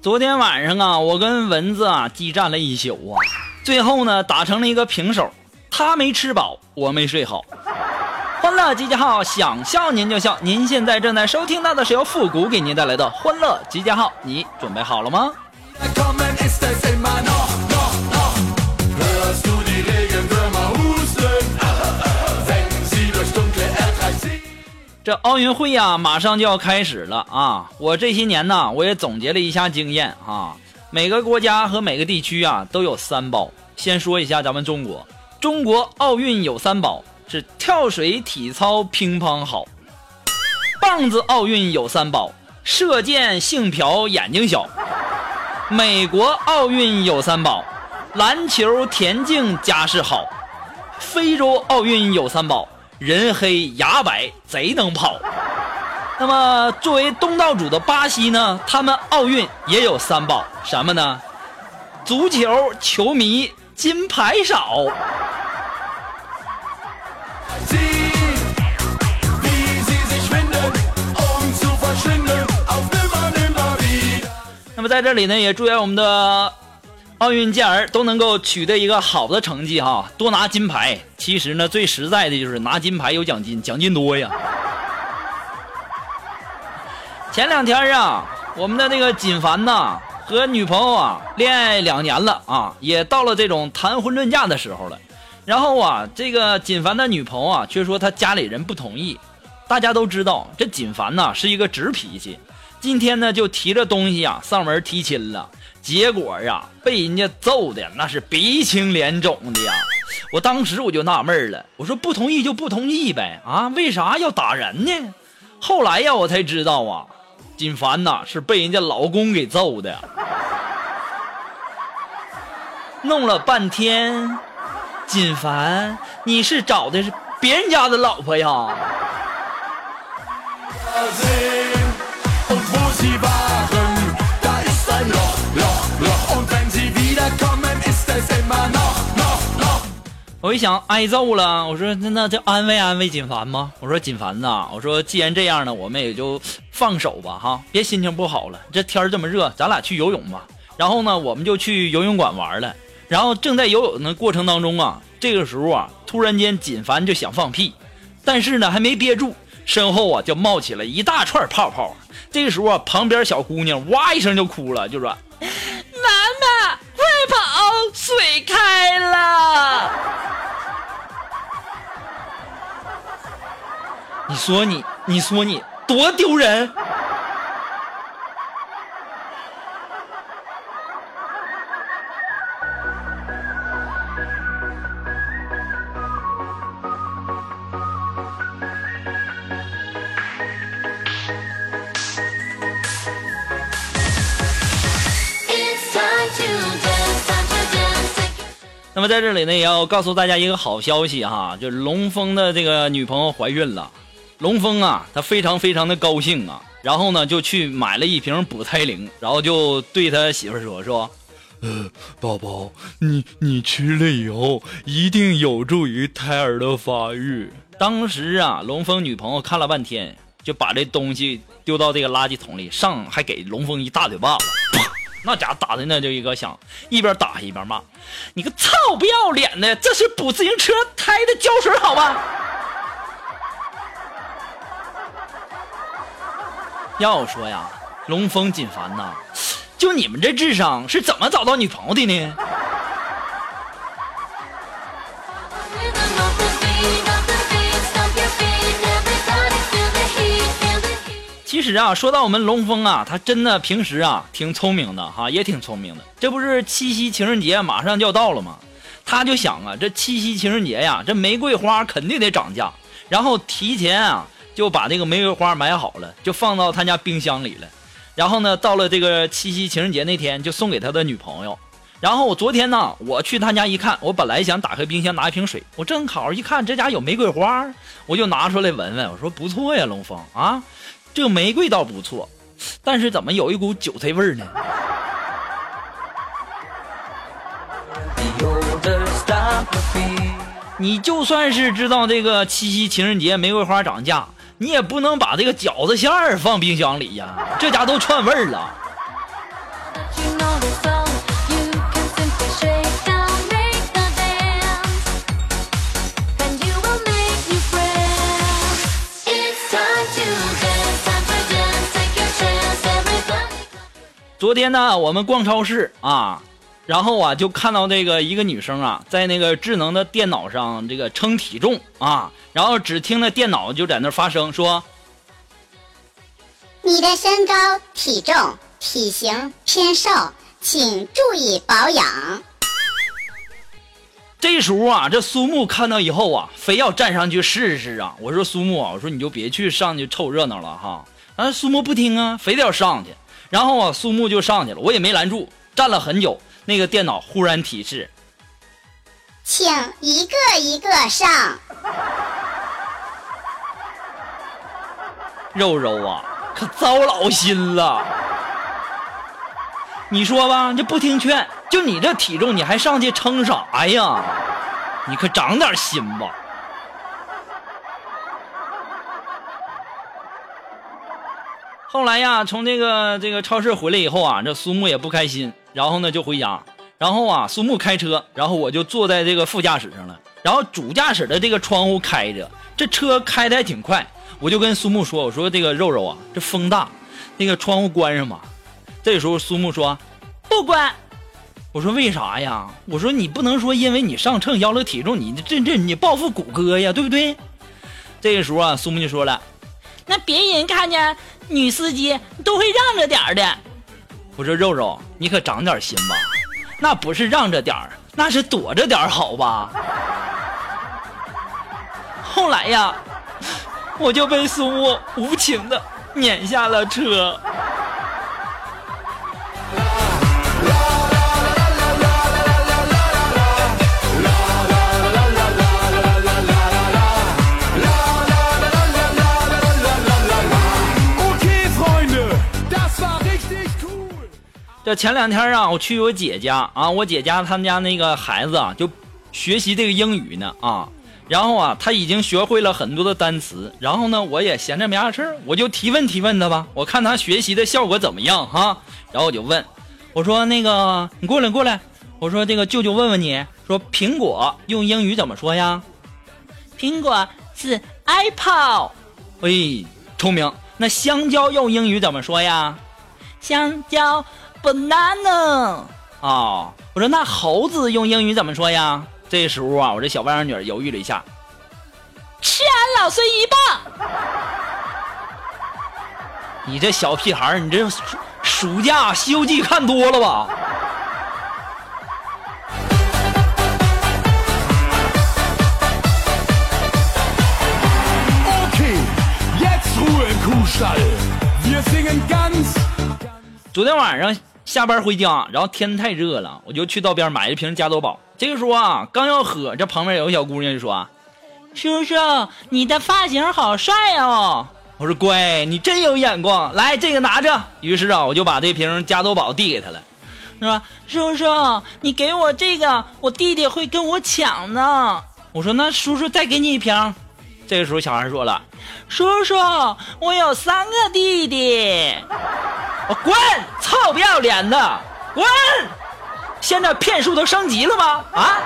昨天晚上啊，我跟蚊子啊激战了一宿啊，最后呢打成了一个平手，他没吃饱，我没睡好。欢乐集结号，想笑您就笑。您现在正在收听到的是由复古给您带来的欢乐集结号，你准备好了吗？这奥运会呀、马上就要开始了啊！我这些年呢，我也总结了一下经验啊。每个国家和每个地区啊都有三宝。先说一下咱们中国，中国奥运有三宝是跳水、体操、乒乓好。棒子奥运有三宝，射箭、性嫖、眼睛小。美国奥运有三宝，篮球、田径、家世好。非洲奥运有三宝：人黑牙白贼能跑。那么作为东道主的巴西呢他们奥运也有三宝什么呢？足球球迷金牌少。那么在这里呢也祝愿我们的奥运健儿都能够取得一个好的成绩哈，多拿金牌。其实呢，最实在的就是拿金牌有奖金，奖金多呀。前两天啊，我们的那个锦凡呐和女朋友啊恋爱两年了啊，也到了这种谈婚论嫁的时候了。然后啊，这个锦凡的女朋友啊却说他家里人不同意。大家都知道，这锦凡呐是一个直脾气，今天呢就提着东西啊上门提亲了，结果呀被人家揍的那是鼻青脸肿的呀。我当时我就纳闷了，我说不同意就不同意呗，啊，为啥要打人呢？后来呀我才知道啊，锦凡呐是被人家老公给揍的，弄了半天，锦凡你是找的是别人家的老婆呀？我一想挨揍了，我说那那就安慰安慰锦凡吗？我说锦凡呐，我说既然这样呢，我们也就放手吧哈，别心情不好了。这天这么热，咱俩去游泳吧。然后呢，我们就去游泳馆玩了。然后正在游泳的过程当中啊，这个时候啊，突然间锦凡就想放屁，但是呢还没憋住，身后啊就冒起了一大串泡泡。这个时候啊，旁边小姑娘哇一声就哭了，就说：“ 妈妈，快跑，水开了！”你说你，你说你多丢人！那么在这里呢，也要告诉大家一个好消息哈，就是龙峰的这个女朋友怀孕了。龙峰啊，他非常非常的高兴啊，然后呢就去买了一瓶补胎灵，然后就对他媳妇儿说说，呃，宝宝，你你吃了以后一定有助于胎儿的发育。当时啊，龙峰女朋友看了半天，就把这东西丢到这个垃圾桶里，上还给龙峰一大嘴巴子，那家伙打的那就一个响，一边打一边骂：“你个臭不要脸的，这是补自行车胎的胶水好吗？”要说呀，龙峰锦凡呐，就你们这智商是怎么找到女朋友的呢？其实啊，说到我们龙峰啊，他真的平时啊挺聪明的哈，也挺聪明的。这不是七夕情人节马上就要到了吗？他就想啊，这七夕情人节呀，这玫瑰花肯定得涨价，然后提前啊就把这个玫瑰花买好了，就放到他家冰箱里了。然后呢，到了这个七夕情人节那天，就送给他的女朋友。然后我昨天呢，我去他家一看，我本来想打开冰箱拿一瓶水，我正好一看这家有玫瑰花，我就拿出来闻闻，我说不错呀，龙峰啊，这个玫瑰倒不错，但是怎么有一股韭菜味儿呢？你就算是知道这个七夕情人节玫瑰花涨价，你也不能把这个饺子馅儿放冰箱里呀，这家都串味儿了。昨天呢，我们逛超市啊，然后啊就看到这个一个女生啊，在那个智能的电脑上这个称体重啊，然后只听那电脑就在那发声说你的身高、体重、体型偏瘦，请注意保养。这时候啊，这苏木看到以后啊，非要站上去试试啊。我说苏木啊，我说你就别去上去凑热闹了哈。啊，苏木不听啊，非得要上去。然后啊，苏木就上去了，我也没拦住，站了很久。那个电脑忽然提示，请一个一个上。肉肉啊，可糟老心了。你说吧，这不听劝，就你这体重，你还上去撑啥呀？你可长点心吧。后来呀，从这个这个超市回来以后啊，这苏木也不开心，然后呢就回家。然后啊，苏木开车，然后我就坐在这个副驾驶上了。然后主驾驶的这个窗户开着，这车开的还挺快。我就跟苏木说：“我说这个肉肉啊，这风大，那个窗户关上吧。”这时候苏木说：“不关。”我说：“为啥呀？”我说：“你不能说因为你上秤要了体重，你这这你报复谷歌呀，对不对？”这个时候啊，苏木就说了：“那别人看见女司机都会让着点的。”我说：“肉肉，你可长点心吧，那不是让着点儿，那是躲着点儿，好吧？”后来呀，我就被苏无情的撵下了车。这前两天啊，我去我姐家啊，我姐家他们家那个孩子啊，就学习这个英语呢啊，然后啊，他已经学会了很多的单词，然后呢，我也闲着没啥事儿我就提问提问他吧，我看他学习的效果怎么样哈，然后我就问，我说那个你过来过来，我说这个舅舅问问你说苹果用英语怎么说呀？苹果是 apple，哎，聪明。那香蕉用英语怎么说呀？香蕉 banana 啊、我说那猴子用英语怎么说呀？这时候啊，我这小外甥女犹豫了一下，吃俺老孙一棒！你这小屁孩儿，你这暑假《西游记》看多了吧？昨天晚上下班回家，然后天太热了，我就去道边买一瓶加多宝。这个时候啊，刚要喝，这旁边有个小姑娘就说：“叔叔，你的发型好帅哦！”我说：“乖，你真有眼光，来这个拿着。”于是啊，我就把这瓶加多宝递给他了，说：“叔叔，你给我这个，我弟弟会跟我抢呢。”我说：“那叔叔再给你一瓶。”这个时候小孩说了：“叔叔，我有三个弟弟。”我滚！臭不要脸的，滚！现在骗术都升级了吗？啊！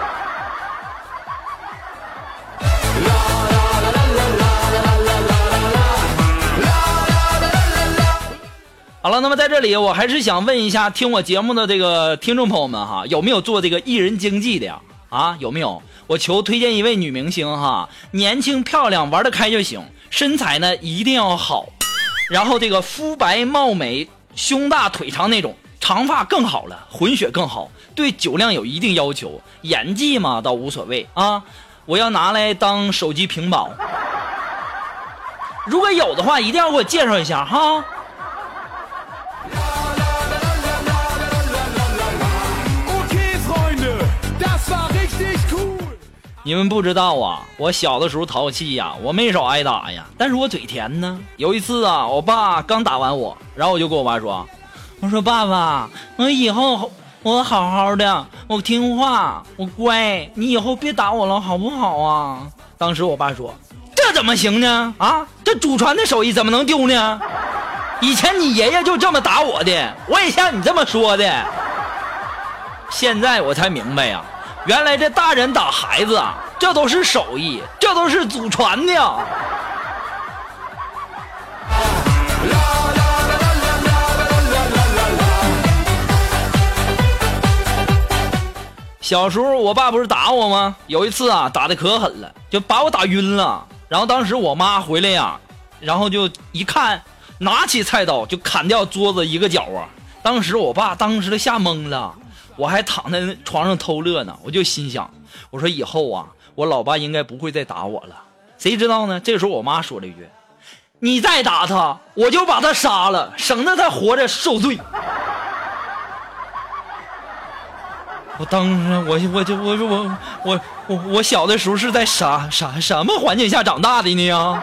好了，那么在这里，我还是想问一下听我节目的这个听众朋友们哈，有没有做这个艺人经济的呀？啊，有没有？我求推荐一位女明星哈，年轻漂亮，玩得开就行，身材呢一定要好，然后这个肤白貌美、胸大腿长那种，长发更好了，混血更好，对酒量有一定要求，演技嘛倒无所谓啊。我要拿来当手机屏保，如果有的话，一定要给我介绍一下哈。你们不知道啊，我小的时候淘气呀，我没少挨打呀，但是我嘴甜呢。有一次啊，我爸刚打完我，然后我就跟我爸说：“我说爸爸，我以后我好好的，我听话，我乖，你以后别打我了，好不好啊？”当时我爸说：“这怎么行呢？啊，这祖传的手艺怎么能丢呢？以前你爷爷就这么打我的，我也像你这么说的。”现在我才明白呀、原来这大人打孩子啊，这都是手艺，这都是祖传的呀。小时候我爸不是打我吗？有一次啊，打的可狠了，就把我打晕了。然后当时我妈回来呀，然后就一看，拿起菜刀就砍掉桌子一个角啊。当时我爸当时都吓懵了，我还躺在床上偷乐呢，我就心想，我说以后啊，我老爸应该不会再打我了。谁知道呢？这时候我妈说了一句：“你再打他，我就把他杀了，省得他活着受罪。”我当时我我就我说我我我我小的时候是在啥啥什么环境下长大的呢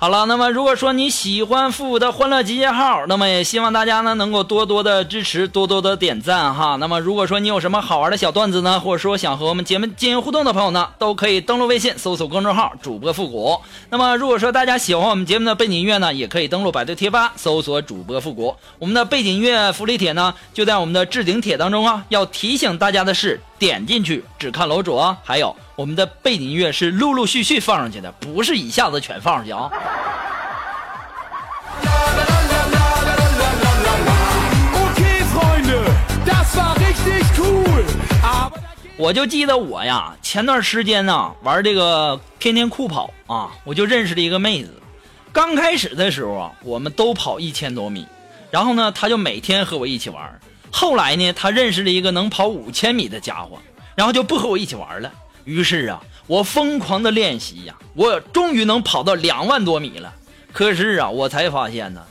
好了，那么如果说你喜欢复古的欢乐集结号，那么也希望大家呢能够多多的支持，多多的点赞哈。那么如果说你有什么好玩的小段子呢，或者说想和我们节目进行互动的朋友呢，都可以登录微信搜索公众号主播复古。那么如果说大家喜欢我们节目的背景音乐呢，也可以登录百度贴吧搜索主播复古。我们的背景音乐福利帖呢就在我们的置顶帖当中啊。要提醒大家的是，点进去只看楼主啊，还有我们的背景音乐是陆陆续续放上去的，不是一下子全放上去啊。我就记得我呀，前段时间呢玩这个天天酷跑啊，我就认识了一个妹子。刚开始的时候啊，我们都跑一千多米，然后呢，她就每天和我一起玩。后来呢，她认识了一个能跑五千米的家伙，然后就不和我一起玩了。于是啊，我疯狂的练习呀，我终于能跑到两万多米了。可是啊，我才发现呢，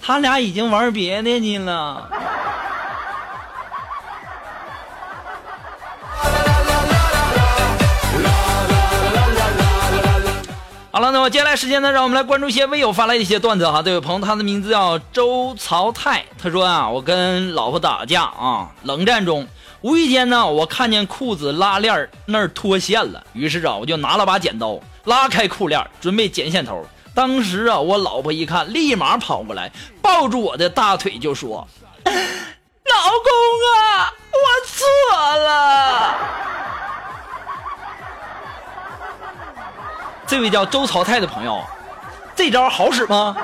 他俩已经玩别的去了。好了，那么接下来时间呢，让我们来关注一些微友发来的一些段子哈。这位朋友，他的名字叫周曹泰，他说啊，我跟老婆打架啊，冷战中，无意间呢，我看见裤子拉链那儿脱线了，于是啊，我就拿了把剪刀，拉开裤链，准备剪线头。当时啊，我老婆一看，立马跑过来，抱住我的大腿就说：“ 老公啊，我错了。”这位叫周朝泰的朋友，这招好使吗？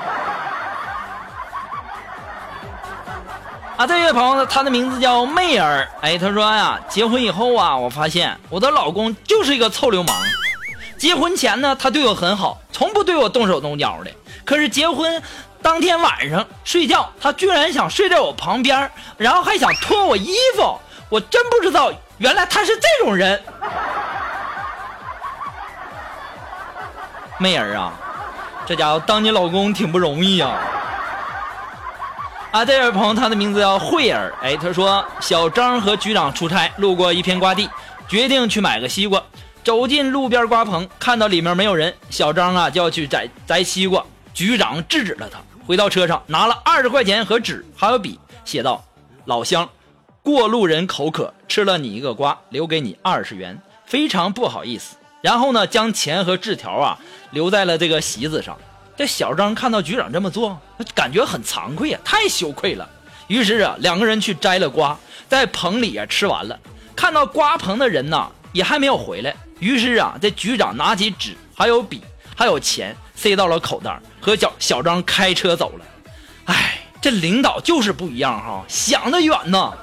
啊，这位朋友呢，他的名字叫媚儿。哎，他说呀，结婚以后啊，我发现我的老公就是一个臭流氓。结婚前呢，他对我很好，从不对我动手动脚的。可是结婚当天晚上睡觉，他居然想睡在我旁边，然后还想脱我衣服。我真不知道，原来他是这种人。媚儿啊，这家伙当你老公挺不容易呀、啊。这位朋友，他的名字叫慧儿。哎，他说小张和局长出差，路过一片瓜地，决定去买个西瓜。走进路边瓜棚，看到里面没有人，小张啊就要去摘摘西瓜。局长制止了他，回到车上拿了二十块钱和纸还有笔，写道：“老乡，过路人口渴，吃了你一个瓜，留给你二十元，非常不好意思。”然后呢，将钱和字条啊留在了这个席子上。这小张看到局长这么做感觉很惭愧啊太羞愧了。于是啊两个人去摘了瓜在棚里啊吃完了。看到瓜棚的人呢也还没有回来。于是啊这局长拿起纸还有笔还有钱塞到了口袋和小小张开车走了。哎这领导就是不一样哈想的远呢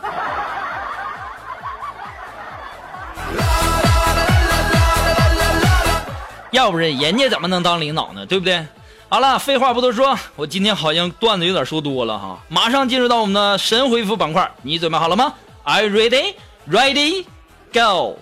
要不然人家怎么能当领导呢？对不对？好了，废话不多说，我今天好像段子有点说多了哈，马上进入到我们的神回复板块，你准备好了吗？Are you ready? Ready? Go!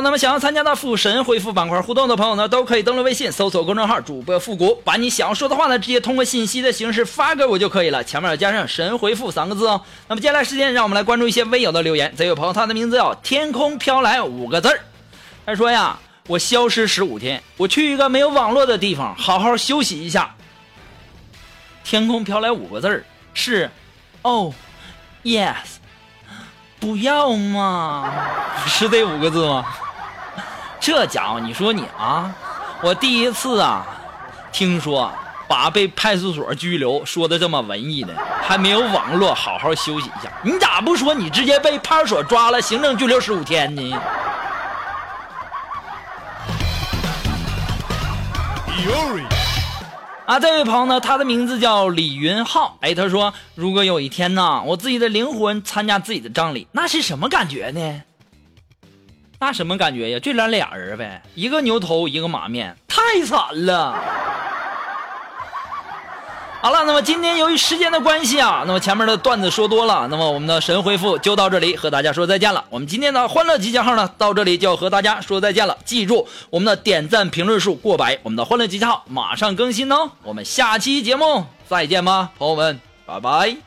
那么想要参加到复神回复板块互动的朋友呢，都可以登录微信搜索公众号主播复古，把你想要说的话呢，直接通过信息的形式发给我就可以了，前面要加上“神回复”三个字哦。那么接下来时间，让我们来关注一些微友的留言。这位朋友他的名字叫天空飘来五个字儿，他说呀，我消失十五天，我去一个没有网络的地方，好好休息一下。天空飘来五个字儿是，哦，yes，不要嘛，是这五个字吗？这家伙，你说你啊，我第一次啊，听说把被派出所拘留说的这么文艺的，还没有网络，好好休息一下。你咋不说你直接被派出所抓了，行政拘留十五天呢？啊，这位朋友呢，他的名字叫李云浩。哎，他说，如果有一天呢，我自己的灵魂参加自己的葬礼，那是什么感觉呢？那什么感觉呀？就咱俩人呗，一个牛头，一个马面，太惨了。好了，那么今天由于时间的关系啊，那么前面的段子说多了，那么我们的神回复就到这里，和大家说再见了。我们今天的欢乐集结号呢，到这里就要和大家说再见了。记住，我们的点赞评论数过百，我们的欢乐集结号马上更新哦。我们下期节目再见吧，朋友们，拜拜。